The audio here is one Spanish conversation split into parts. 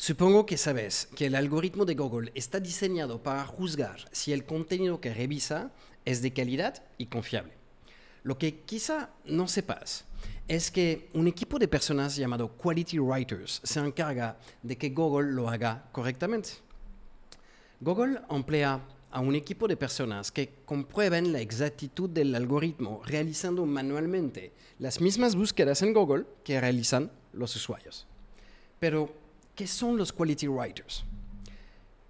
Supongo que sabes que el algoritmo de Google está diseñado para juzgar si el contenido que revisa es de calidad y confiable. Lo que quizá no sepas es que un equipo de personas llamado Quality Writers se encarga de que Google lo haga correctamente. Google emplea a un equipo de personas que comprueben la exactitud del algoritmo realizando manualmente las mismas búsquedas en Google que realizan los usuarios. Pero ¿Qué son los quality writers?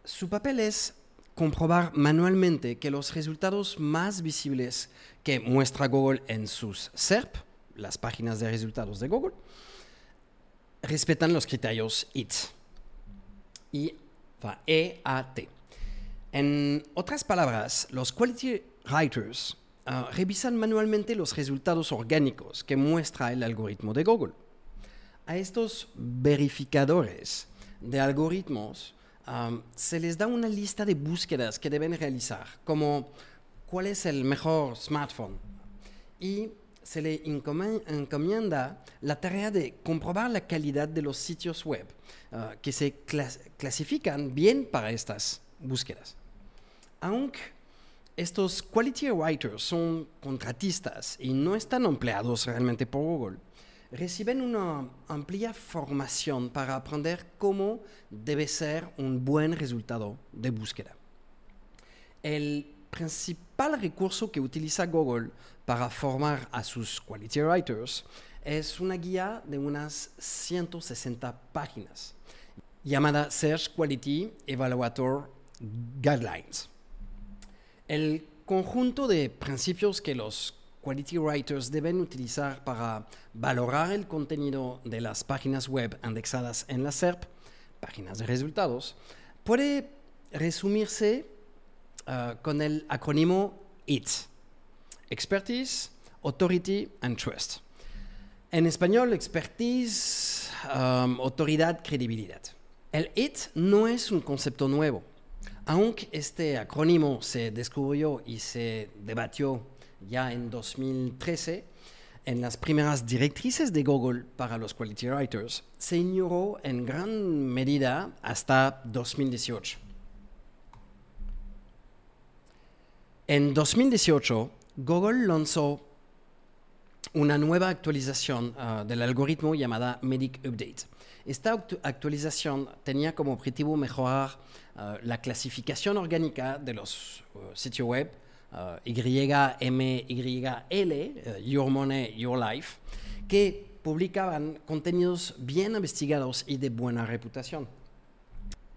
Su papel es comprobar manualmente que los resultados más visibles que muestra Google en sus SERP, las páginas de resultados de Google, respetan los criterios IT. I, E-A-T. En otras palabras, los quality writers ah, revisan manualmente los resultados orgánicos que muestra el algoritmo de Google a estos verificadores de algoritmos se les da una lista de búsquedas que deben realizar, como cuál es el mejor smartphone. Y se le encomienda la tarea de comprobar la calidad de los sitios web ah, que se clasifican bien para estas búsquedas. Aunque estos quality writers son contratistas y no están empleados realmente por Google, reciben una amplia formación para aprender cómo debe ser un buen resultado de búsqueda. El principal recurso que utiliza Google para formar a sus quality writers es una guía de unas 160 páginas llamada Search Quality Evaluator Guidelines. El conjunto de principios que los quality writers deben utilizar para valorar el contenido de las páginas web indexadas en la SERP, páginas de resultados, puede resumirse uh, con el acrónimo IT, Expertise, Authority and Trust. En español, expertise, um, autoridad, credibilidad. El IT no es un concepto nuevo. Aunque este acrónimo se descubrió y se debatió ya en 2013, en las primeras directrices de Google para los Quality Writers, se ignoró en gran medida hasta 2018. En 2018, Google lanzó una nueva actualización uh, del algoritmo llamada Medic Update. Esta actualización tenía como objetivo mejorar uh, la clasificación orgánica de los uh, sitios web YMYL, uh, Your Money, Your Life, que publicaban contenidos bien investigados y de buena reputación.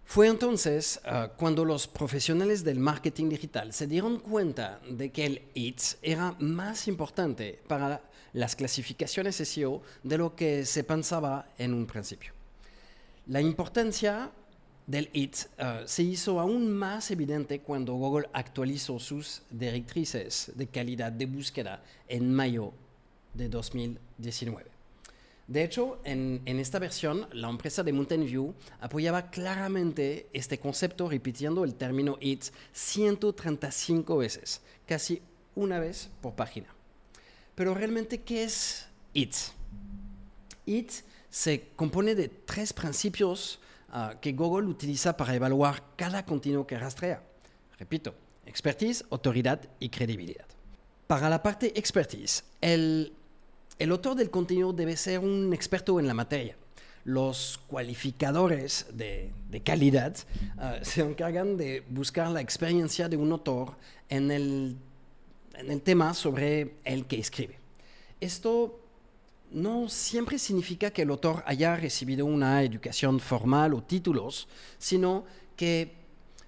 Fue entonces uh, cuando los profesionales del marketing digital se dieron cuenta de que el ITS era más importante para las clasificaciones SEO de lo que se pensaba en un principio. La importancia del IT uh, se hizo aún más evidente cuando Google actualizó sus directrices de calidad de búsqueda en mayo de 2019. De hecho, en, en, esta versión, la empresa de Mountain View apoyaba claramente este concepto repitiendo el término IT 135 veces, casi una vez por página. Pero realmente, ¿qué es IT? IT se compone de tres principios Ah, que Google utiliza para evaluar cada contenido que rastrea. Repito, expertise, autoridad y credibilidad. Para la parte expertise, el, el autor del contenido debe ser un experto en la materia. Los cualificadores de, calidad ah, se encargan de buscar la experiencia de un autor en el, en el tema sobre el que escribe. Esto no siempre significa que el autor haya recibido una educación formal o títulos, sino que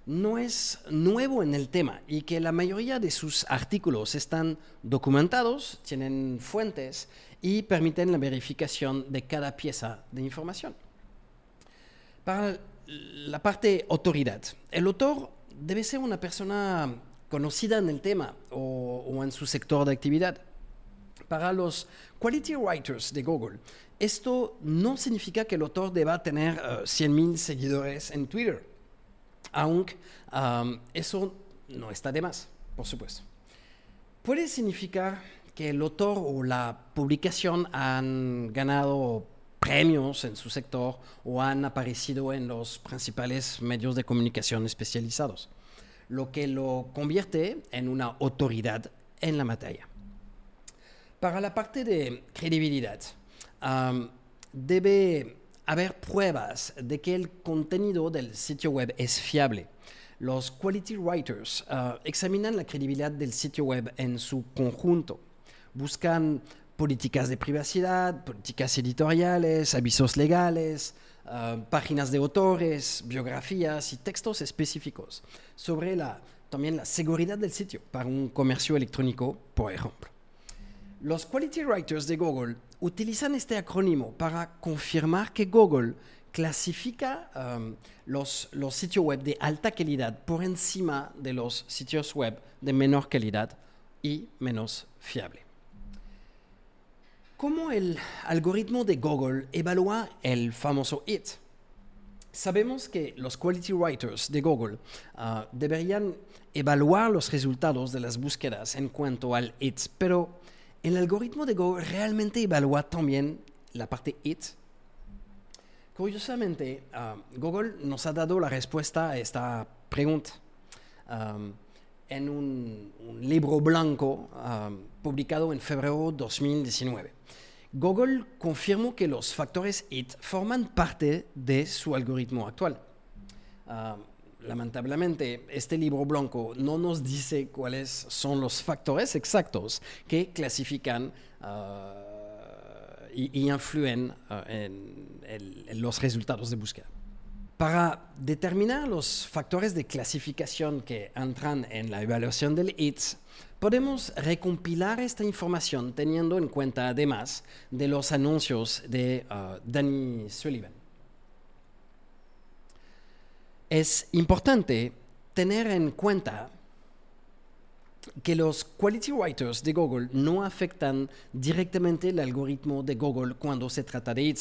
no es nuevo en el tema y que la mayoría de sus artículos están documentados, tienen fuentes y permiten la verificación de cada pieza de información. Para la parte autoridad, el autor debe ser una persona conocida en el tema o, en su sector de actividad para los quality writers de Google, esto no significa que el autor deba tener 100.000 eh, seguidores en Twitter, aunque eso no está de más, por supuesto. Puede significar que el autor o la publicación han ganado premios en su sector o han aparecido en los principales medios de comunicación especializados, lo que lo convierte en una autoridad en la materia. Para la parte de credibilidad, debe haber pruebas de que el contenido del sitio web es fiable. Los quality writers ah, examinan la credibilidad del sitio web en su conjunto. Buscan políticas de privacidad, políticas editoriales, avisos legales, ah, páginas de autores, biografías y textos específicos sobre también la seguridad del sitio para un comercio electrónico, por ejemplo. Los Quality Writers de Google utilizan este acrónimo para confirmar que Google clasifica um, los, sitios web de alta calidad por encima de los sitios web de menor calidad y menos fiable. ¿Cómo el algoritmo de Google evalúa el famoso IT? Sabemos que los quality writers de Google uh, deberían evaluar los resultados de las búsquedas en cuanto al IT, pero ¿El algoritmo de Google realmente evalúa también la parte IT? Curiosamente, ah, Google nos ha dado la respuesta a esta pregunta en un, libro blanco publicado en febrero de 2019. Google confirmó que los factores IT forman parte de su algoritmo actual. Lamentablemente, este libro blanco no nos dice cuáles son los factores exactos que clasifican uh, y, influyen uh, en, los resultados de búsqueda. Para determinar los factores de clasificación que entran en la evaluación del ITS, podemos recompilar esta información teniendo en cuenta además de los anuncios de uh, Danny Sullivan es importante tener en cuenta que los quality writers de Google no afectan directamente el algoritmo de Google cuando se trata de IT.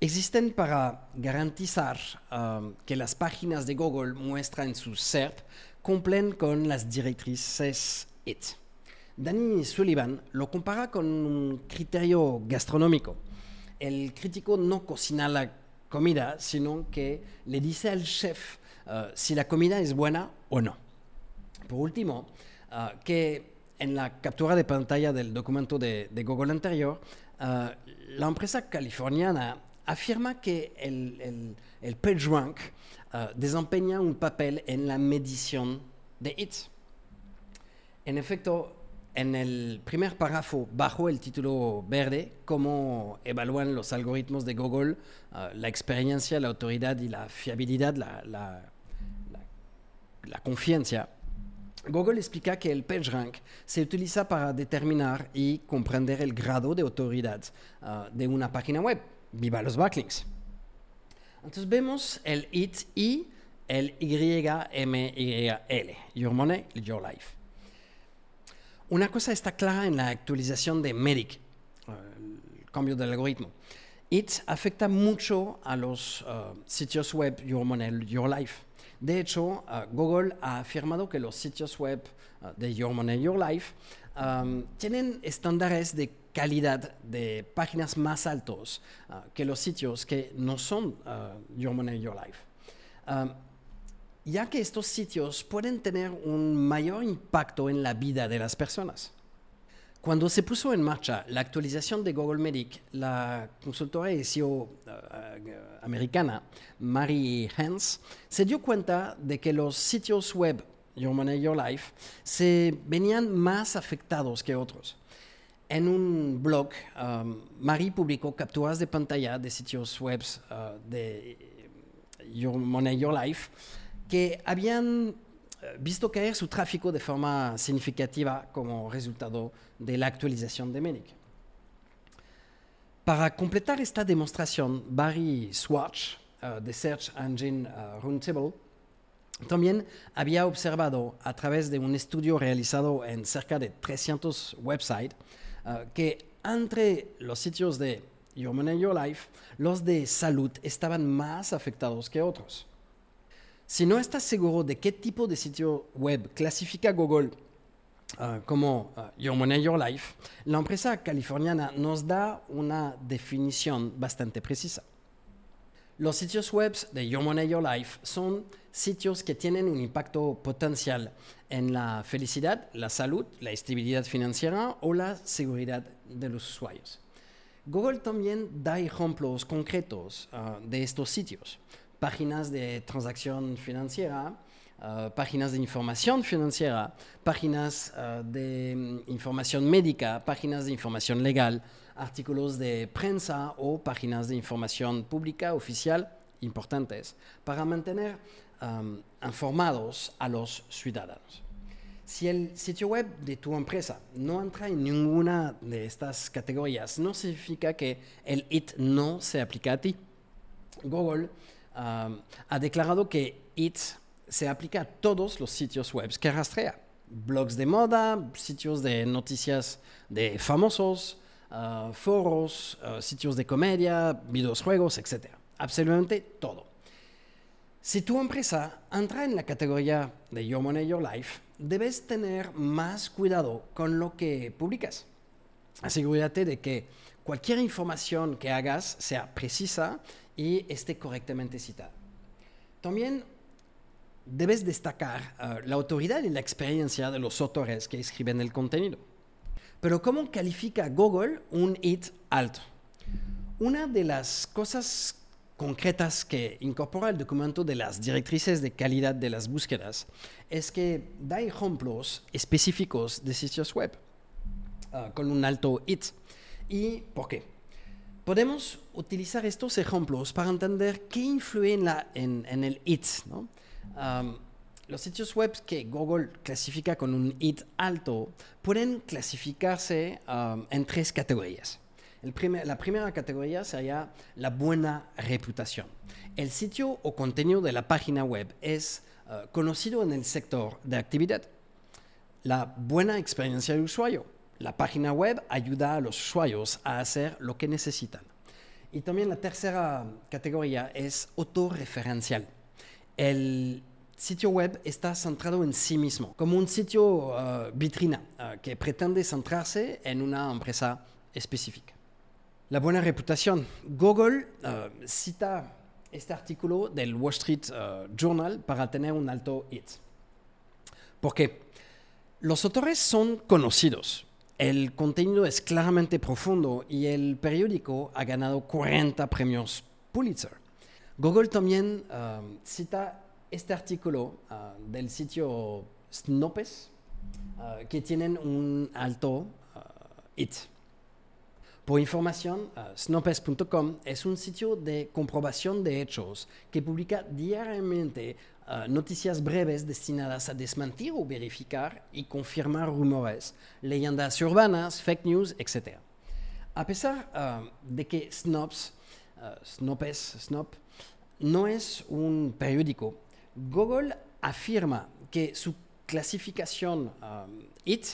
Existen para garantizar um, que las páginas de Google muestran su SERP cumplen con las directrices IT. Danny Sullivan lo compara con un criterio gastronómico. El crítico no cocina la comida, sino que le dice al chef uh, si la comida es buena o no. Por último, uh, que en la captura de pantalla del documento de, Google anterior, uh, la empresa californiana afirma que el, el PageRank desempeña un papel en la medición de hits. En efecto, en el primer párrafo, bajo el título verde, cómo evalúan los algoritmos de Google uh, la experiencia, la autoridad y la fiabilidad, la, la, la, confianza. Google explica que el PageRank se utiliza para determinar y comprender el grado de autoridad uh, de una página web. Viva los backlinks. Entonces vemos el IT y el YMYL, Your Money, Your Life. Una cosa está clara en la actualización de Medic, eh, el cambio del algoritmo. IT afecta mucho a los eh, sitios web Your Money, Your Life. De hecho, eh, Google ha afirmado que los sitios web de Your Money, Your Life tienen estándares de calidad de páginas más altos que los sitios que no son Your Money, Your Life ya que estos sitios pueden tener un mayor impacto en la vida de las personas. Cuando se puso en marcha la actualización de Google Medic, la consultora de SEO eh, americana Mary Hans se dio cuenta de que los sitios web Your Money, Your Life se venían más afectados que otros. En un blog, um, Mary publicó capturas de pantalla de sitios web uh, de Your Money, Your Life que habían eh, visto caer su tráfico de forma significativa como resultado de la actualización de Medic. Para completar esta demostración, Barry Swatch, uh, de Search Engine uh, Roundtable, también había observado a través de un estudio realizado en cerca de 300 websites que entre los sitios de Your Money, Your Life, los de salud estaban más afectados que otros. Si no estás seguro de qué tipo de sitio web clasifica Google uh, como uh, Your Money, Your Life, la empresa californiana nos da una definición bastante precisa. Los sitios web de Your Money, Your Life son sitios que tienen un impacto potencial en la felicidad, la salud, la estabilidad financiera o la seguridad de los usuarios. Google también da ejemplos concretos uh, de estos sitios. Páginas de transacción financiera, uh, páginas de información financiera, páginas uh, de um, información médica, páginas de información legal, artículos de prensa o páginas de información pública oficial importantes para mantener um, informados a los ciudadanos. Si el sitio web de tu empresa no entra en ninguna de estas categorías, no significa que el IT no se aplica a ti. Google ha declarado que IT se aplica a todos los sitios web que rastrea. Blogs de moda, sitios de noticias de famosos, uh, foros, uh, sitios de comedia, videojuegos, etc. Absolutamente todo. Si tu empresa entra en la categoría de Your Money, Your Life, debes tener más cuidado con lo que publicas. Asegúrate de que cualquier información que hagas sea precisa y esté correctamente citada. También debes destacar uh, la autoridad y la experiencia de los autores que escriben el contenido. Pero ¿cómo califica Google un hit alto? Una de las cosas concretas que incorpora el documento de las directrices de calidad de las búsquedas es que da ejemplos específicos de sitios web uh, con un alto hit. ¿Y por qué? Podemos utilizar estos ejemplos para entender qué influye en, el hit. ¿no? Um, los sitios web que Google clasifica con un hit alto pueden clasificarse en tres categorías. La primera categoría sería la buena reputación. El sitio o contenido de la página web es uh, conocido en el sector de actividad. La buena experiencia de usuario. La página web ayuda a los usuarios a hacer lo que necesitan. Y también la tercera categoría es autorreferencial. El sitio web está centrado en sí mismo, como un sitio uh, vitrina uh, que pretende centrarse en una empresa específica. La buena reputación. Google uh, cita este artículo del Wall Street Journal para tener un alto hit. ¿Por qué? Los autores son conocidos, el contenido es claramente profundo y el periódico ha ganado 40 premios Pulitzer. Google también uh, cita este artículo del sitio Snopes que tienen un alto hit. Por información, uh, snopes.com es un sitio de comprobación de hechos que publica diariamente uh, noticias breves destinadas a desmentir o verificar y confirmar rumores, leyendas urbanas, fake news, etc. A pesar uh, de que Snopes, Snop, no es un periódico, Google afirma que su clasificación IT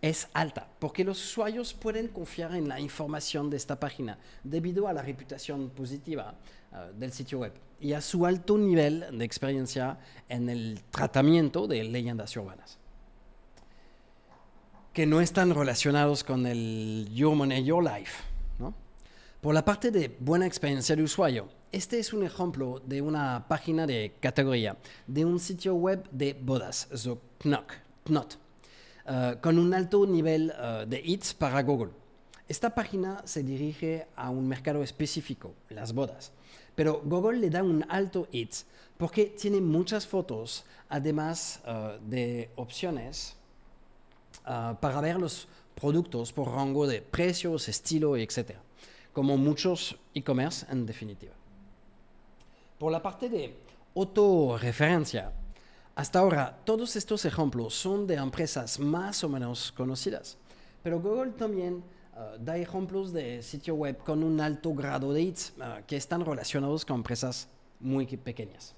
es alta, porque los usuarios pueden confiar en la información de esta página debido a la reputación positiva uh, del sitio web y a su alto nivel de experiencia en el tratamiento de leyendas urbanas, que no están relacionados con el Your Money, Your Life. ¿no? Por la parte de buena experiencia de usuario, este es un ejemplo de una página de categoría de un sitio web de bodas, so Knot. Knot Uh, con un alto nivel uh, de hits para Google. Esta página se dirige a un mercado específico, las bodas, pero Google le da un alto hits porque tiene muchas fotos, además uh, de opciones para ver los productos por rango de precios, estilo, etc., como muchos e-commerce en definitiva. Por la parte de autorreferencia, hasta ahora, todos estos ejemplos son de empresas más o menos conocidas, pero Google también uh, da ejemplos de sitio web con un alto grado de hits uh, que están relacionados con empresas muy pequeñas.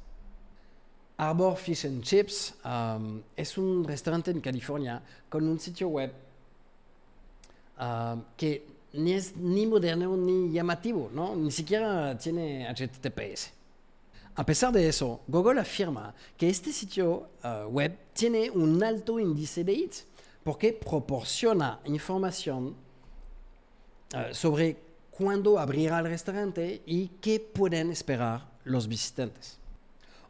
Arbor Fish and Chips um, es un restaurante en California con un sitio web uh, que ni es ni moderno ni llamativo, ¿no? ni siquiera tiene HTTPS. A pesar de eso, Google afirma que este sitio uh, web tiene un alto índice de hits porque proporciona información eh, sobre cuándo abrirá el restaurante y qué pueden esperar los visitantes.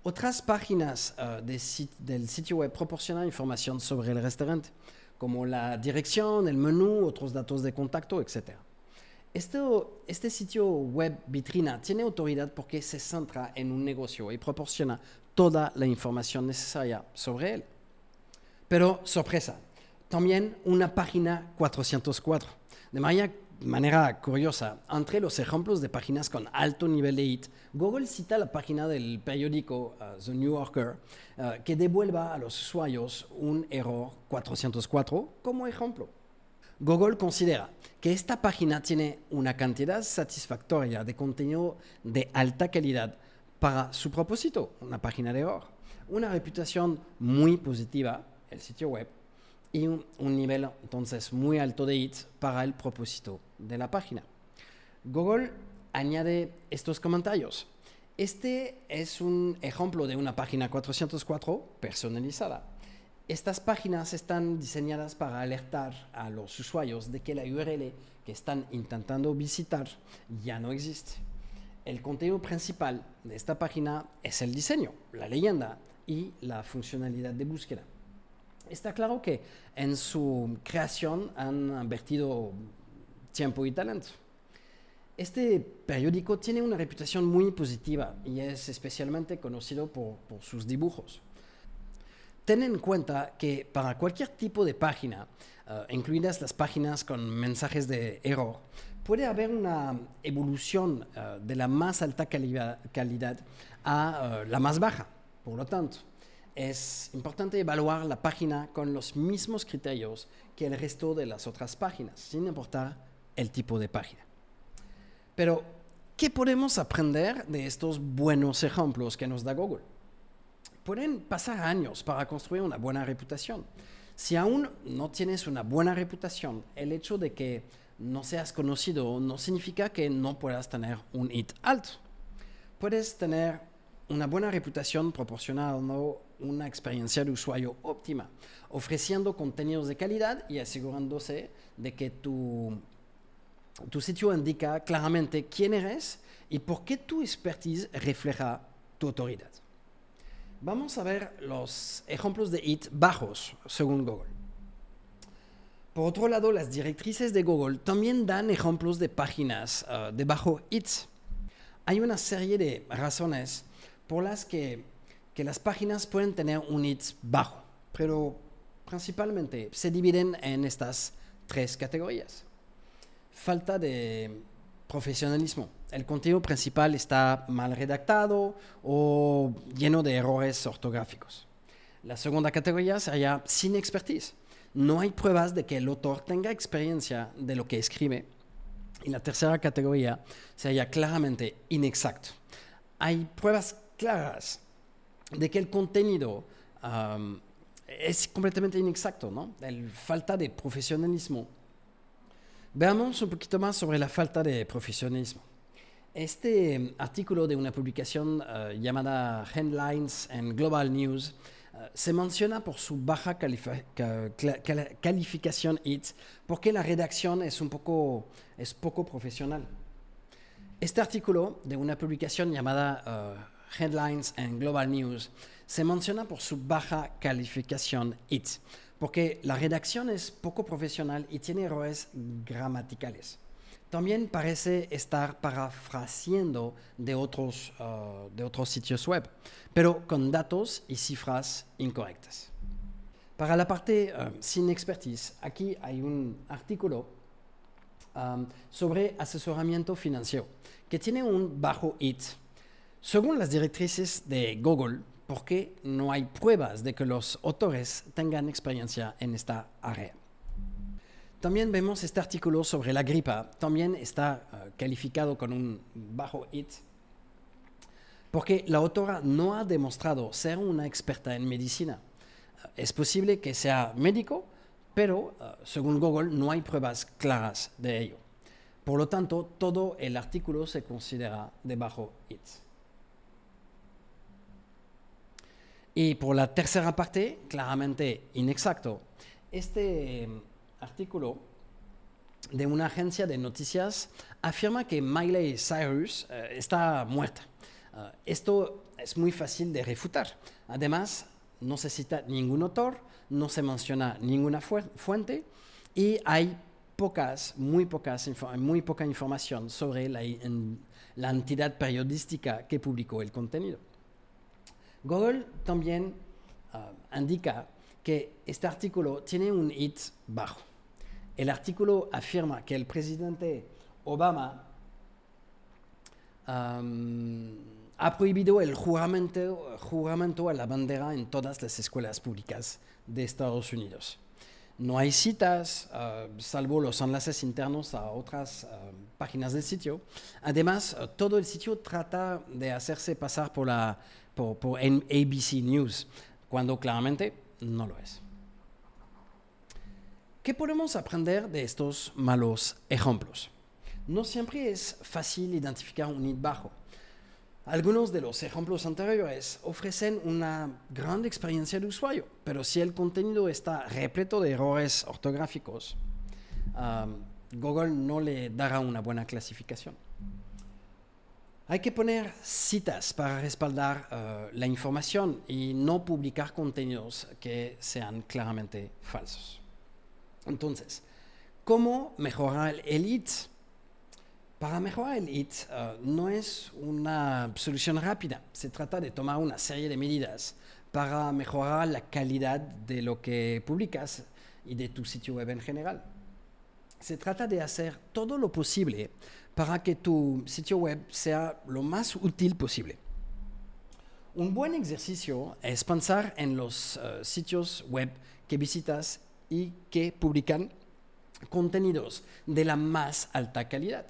Otras páginas eh, del sitio web proporcionan información sobre el restaurante, como la dirección, el menú, otros datos de contacto, etc. este sitio web vitrina tiene autoridad porque se centra en un negocio y proporciona toda la información necesaria sobre él. Pero, sorpresa, también una página 404. De manera manera curiosa, entre los ejemplos de páginas con alto nivel de hit, Google cita la página del periódico uh, The New Yorker uh, que devuelva a los usuarios un error 404 como ejemplo. Google considera que esta página tiene una cantidad satisfactoria de contenido de alta calidad para su propósito, una página de error, una reputación muy positiva, el sitio web, y un, nivel entonces muy alto de hits para el propósito de la página. Google añade estos comentarios. Este es un ejemplo de una página 404 personalizada. Estas páginas están diseñadas para alertar a los usuarios de que la URL que están intentando visitar ya no existe. El contenido principal de esta página es el diseño, la leyenda y la funcionalidad de búsqueda. Está claro que en su creación han vertido tiempo y talento. Este periódico tiene una reputación muy positiva y es especialmente conocido por, sus dibujos. Ten en cuenta que para cualquier tipo de página, eh, incluidas las páginas con mensajes de error, puede haber una evolución eh, de la más alta calidad, a eh, la más baja. Por lo tanto, es importante evaluar la página con los mismos criterios que el resto de las otras páginas, sin importar el tipo de página. Pero, ¿qué podemos aprender de estos buenos ejemplos que nos da Google? Pueden pasar años para construir una buena reputación. Si aún no tienes una buena reputación, el hecho de que no seas conocido no significa que no puedas tener un hit alto. Puedes tener una buena reputación proporcionando una experiencia de usuario óptima, ofreciendo contenidos de calidad y asegurándose de que tu, tu sitio indica claramente quién eres y por qué tu expertise refleja tu autoridad. Vamos a ver los ejemplos de IT bajos según Google. Por otro lado, las directrices de Google también dan ejemplos de páginas uh, de bajo IT. Hay una serie de razones por las que, las páginas pueden tener un hit bajo, pero principalmente se dividen en estas tres categorías. Falta de profesionalismo. El contenido principal está mal redactado o lleno de errores ortográficos. La segunda categoría sería sin expertise. No hay pruebas de que el autor tenga experiencia de lo que escribe. Y la tercera categoría sería claramente inexacto. Hay pruebas claras de que el contenido es completamente inexacto, ¿no? El falta de profesionalismo. Veamos un poquito más sobre la falta de profesionalismo. Este artículo de una publicación eh, llamada Headlines and Global News eh, se menciona por su baja calificación IT porque la redacción es un poco, es poco profesional. Este artículo de una publicación llamada eh, Headlines and Global News, se menciona por su baja calificación IT, porque la redacción es poco profesional y tiene errores gramaticales. También parece estar parafraseando de otros, otros sitios web, pero con datos y cifras incorrectas. Para la parte uh, sin expertise, aquí hay un artículo um, sobre asesoramiento financiero que tiene un bajo IT según las directrices de Google, ¿por qué no hay pruebas de que los autores tengan experiencia en esta área? También vemos este artículo sobre la gripa, también está eh, calificado con un bajo hit, porque la autora no ha demostrado ser una experta en medicina. Eh, es posible que sea médico, pero eh, según Google no hay pruebas claras de ello. Por lo tanto, todo el artículo se considera de bajo hit. Y por la tercera parte, claramente inexacto, este em, artículo de una agencia de noticias afirma que Miley Cyrus eh, está muerta. Eh, esto es muy fácil de refutar. Además, no se cita ningún autor, no se menciona ninguna fuente y hay pocas, muy, pocas, muy poca información sobre la, la entidad periodística que publicó el contenido. Google también uh, indica que este artículo tiene un hit bajo. El artículo afirma que el presidente Obama um, ha prohibido el juramento, juramento a la bandera en todas las escuelas públicas de Estados Unidos. No hay citas, uh, salvo los enlaces internos a otras uh, páginas del sitio. Además, todo el sitio trata de hacerse pasar por la por, ABC News, cuando claramente no lo es. ¿Qué podemos aprender de estos malos ejemplos? No siempre es fácil identificar un hit bajo. Algunos de los ejemplos anteriores ofrecen una gran experiencia de usuario, pero si el contenido está repleto de errores ortográficos, um, Google no le dará una buena clasificación. Hay que poner citas para respaldar uh, la información y no publicar contenidos que sean claramente falsos. Entonces, ¿cómo mejorar el IT? Para mejorar el IT uh, no es una solución rápida. Se trata de tomar una serie de medidas para mejorar la calidad de lo que publicas y de tu sitio web en general. Se trata de hacer todo lo posible para que tu sitio web sea lo más útil posible. Un buen ejercicio es pensar en los uh, sitios web que visitas y que publican contenidos de la más alta calidad.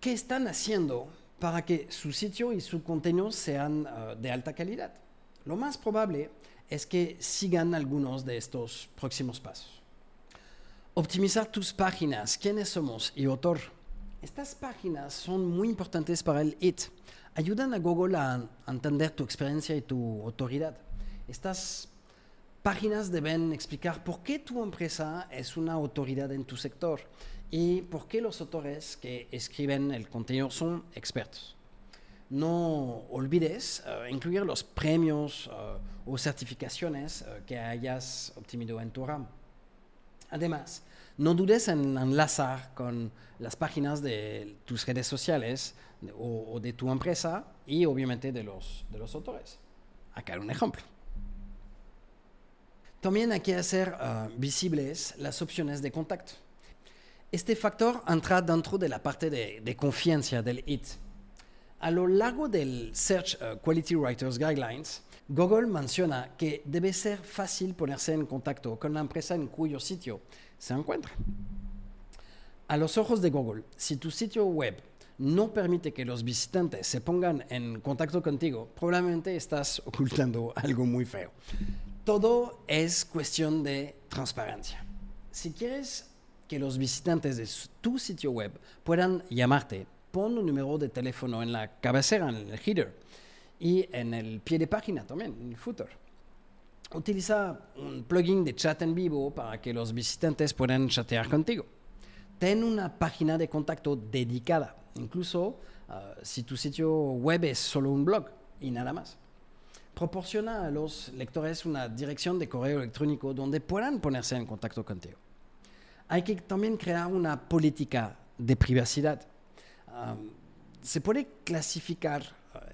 ¿Qué están haciendo para que su sitio y su contenido sean uh, de alta calidad? Lo más probable es que sigan algunos de estos próximos pasos. Optimizar tus páginas, quiénes somos y autor. Estas páginas son muy importantes para el IT. Ayudan a Google a entender tu experiencia y tu autoridad. Estas páginas deben explicar por qué tu empresa es una autoridad en tu sector y por qué los autores que escriben el contenido son expertos. No olvides uh, incluir los premios uh, o certificaciones uh, que hayas obtenido en tu RAM. Además, no dudes en enlazar con las páginas de tus redes sociales o, de tu empresa y obviamente de los, de los autores. Acá un ejemplo. También hay que hacer uh, visibles las opciones de contacto. Este factor entra dentro de la parte de, de confianza del IT. A lo largo del Search uh, Quality Writers Guidelines, Google menciona que debe ser fácil ponerse en contacto con la empresa en cuyo sitio se encuentra. A los ojos de Google, si tu sitio web no permite que los visitantes se pongan en contacto contigo, probablemente estás ocultando algo muy feo. Todo es cuestión de transparencia. Si quieres que los visitantes de tu sitio web puedan llamarte, pon un número de teléfono en la cabecera, en el header y en el pie de página también, en el footer. Utiliza un plugin de chat en vivo para que los visitantes puedan chatear contigo. Ten una página de contacto dedicada, incluso uh, si tu sitio web es solo un blog y nada más. Proporciona a los lectores una dirección de correo electrónico donde puedan ponerse en contacto contigo. Hay que también crear una política de privacidad. Um, se puede clasificar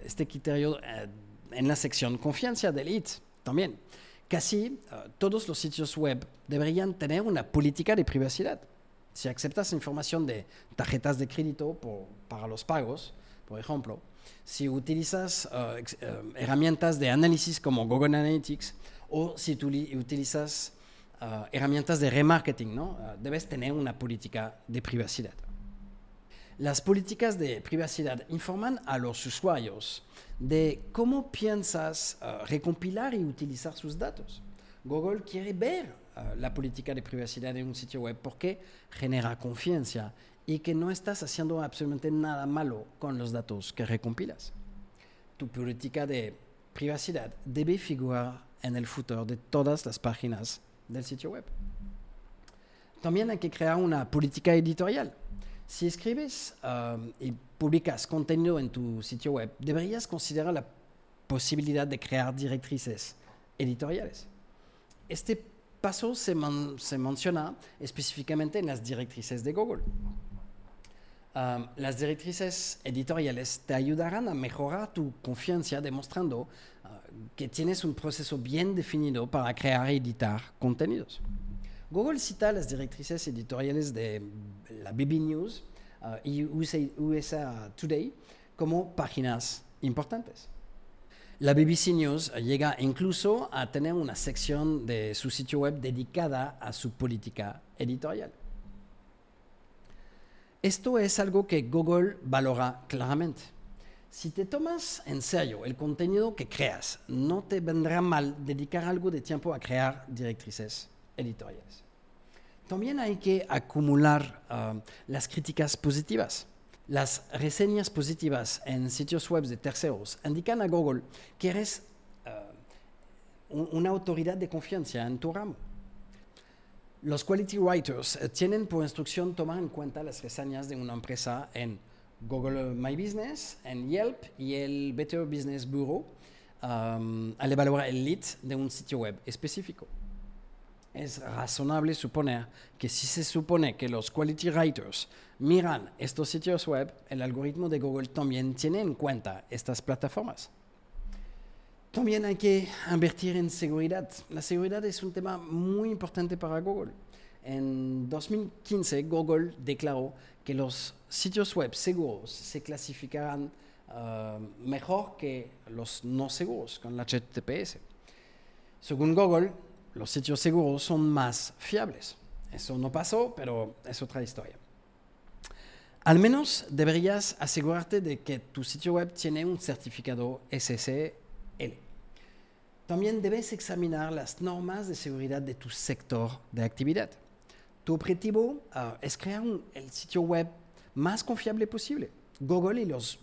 este criterio uh, en la sección confianza del IT también. Casi uh, todos los sitios web deberían tener una política de privacidad. Si aceptas información de tarjetas de crédito para los pagos, por ejemplo, si utilizas uh, herramientas de análisis como Google Analytics o si tú utilizas herramientas de remarketing, ¿no? debes tener una política de privacidad. Las políticas de privacidad informan a los usuarios de cómo piensas uh, recompilar y utilizar sus datos. Google quiere ver uh, la política de privacidad de un sitio web porque genera confianza y que no estás haciendo absolutamente nada malo con los datos que recompilas. Tu política de privacidad debe figurar en el futuro de todas las páginas del sitio web. También hay que crear una política editorial. Si escribes um, y publicas contenido en tu sitio web, deberías considerar la posibilidad de crear directrices editoriales. Este paso se, se menciona específicamente en las directrices de Google. Um, las directrices editoriales te ayudarán a mejorar tu confianza demostrando uh, que tienes un proceso bien definido para crear y editar contenidos. Google cita las directrices editoriales de la BB News uh, y USA, Today como páginas importantes. La BBC News llega incluso a tener una sección de su sitio web dedicada a su política editorial. Esto es algo que Google valora claramente. Si te tomas en serio el contenido que creas, no te vendrá mal dedicar algo de tiempo a crear directrices editoriales. También hay que acumular uh, las críticas positivas. Las reseñas positivas en sitios web de terceros indican a Google que eres uh, una autoridad de confianza en tu ramo. Los quality writers uh, tienen por instrucción tomar en cuenta las reseñas de una empresa en Google My Business, en Yelp y el Better Business Bureau al evaluar el lead de un sitio web específico es razonable suponer que si se supone que los quality writers miran estos sitios web, el algoritmo de Google también tiene en cuenta estas plataformas. También hay que invertir en seguridad. La seguridad es un tema muy importante para Google. En 2015, Google declaró que los sitios web seguros se clasificarán uh, mejor que los no seguros con la HTTPS. Según Google, los sitios seguros son más fiables. Eso no pasó, pero es otra historia. Al menos deberías asegurarte de que tu sitio web tiene un certificado SSL. También debes examinar las normas de seguridad de tu sector de actividad. Tu objetivo uh, es crear el sitio web más confiable posible. Google y los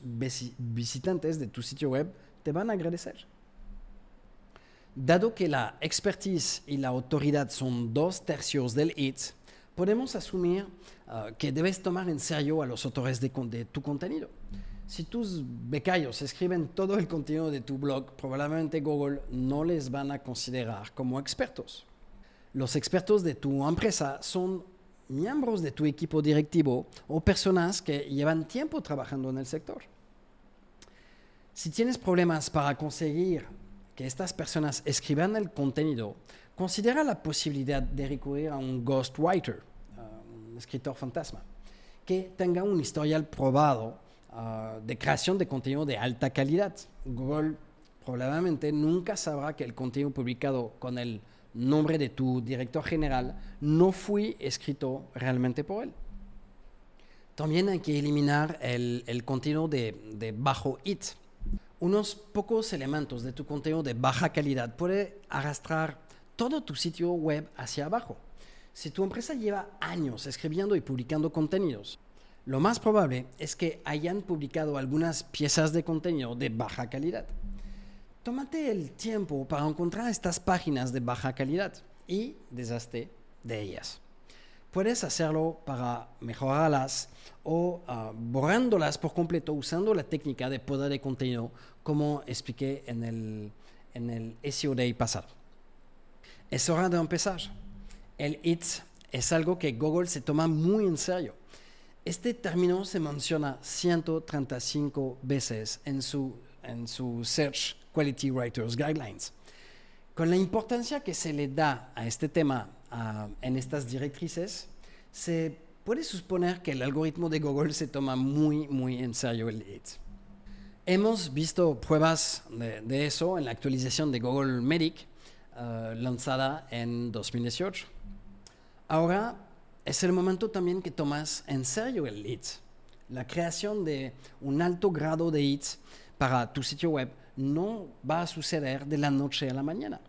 visitantes de tu sitio web te van a agradecer. Dado que la expertise y la autoridad son dos tercios del IT, podemos asumir uh, que debes tomar en serio a los autores de, de, tu contenido. Si tus becarios escriben todo el contenido de tu blog, probablemente Google no les van a considerar como expertos. Los expertos de tu empresa son miembros de tu equipo directivo o personas que llevan tiempo trabajando en el sector. Si tienes problemas para conseguir que estas personas escriban el contenido, considera la posibilidad de recurrir a un ghostwriter, uh, un escritor fantasma, que tenga un historial probado uh, de creación de contenido de alta calidad. Google probablemente nunca sabrá que el contenido publicado con el nombre de tu director general no fue escrito realmente por él. También hay que eliminar el, contenido de, de bajo IT unos pocos elementos de tu contenido de baja calidad puede arrastrar todo tu sitio web hacia abajo. Si tu empresa lleva años escribiendo y publicando contenidos, lo más probable es que hayan publicado algunas piezas de contenido de baja calidad. Tómate el tiempo para encontrar estas páginas de baja calidad y deshazte de ellas. Puedes hacerlo para mejorarlas o uh, borrándolas por completo usando la técnica de poder de contenido como expliqué en el, en el SEO Day pasado. Es hora de empezar. El IT es algo que Google se toma muy en serio. Este término se menciona 135 veces en su, en su Search Quality Writers Guidelines. Con la importancia que se le da a este tema en estas directrices, se puede suponer que el algoritmo de Google se toma muy, muy en serio el IT. Hemos visto pruebas de, eso en la actualización de Google Medic uh, lanzada en 2018. Ahora es el momento también que tomas en serio el IT. La creación de un alto grado de IT para tu sitio web no va a suceder de la noche a la mañana.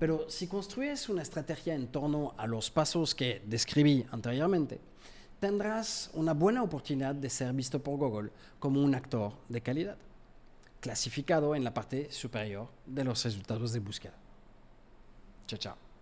Pero si construyes una estrategia en torno a los pasos que describí anteriormente, tendrás una buena oportunidad de ser visto por Google como un actor de calidad, clasificado en la parte superior de los resultados de búsqueda. Chao, chao.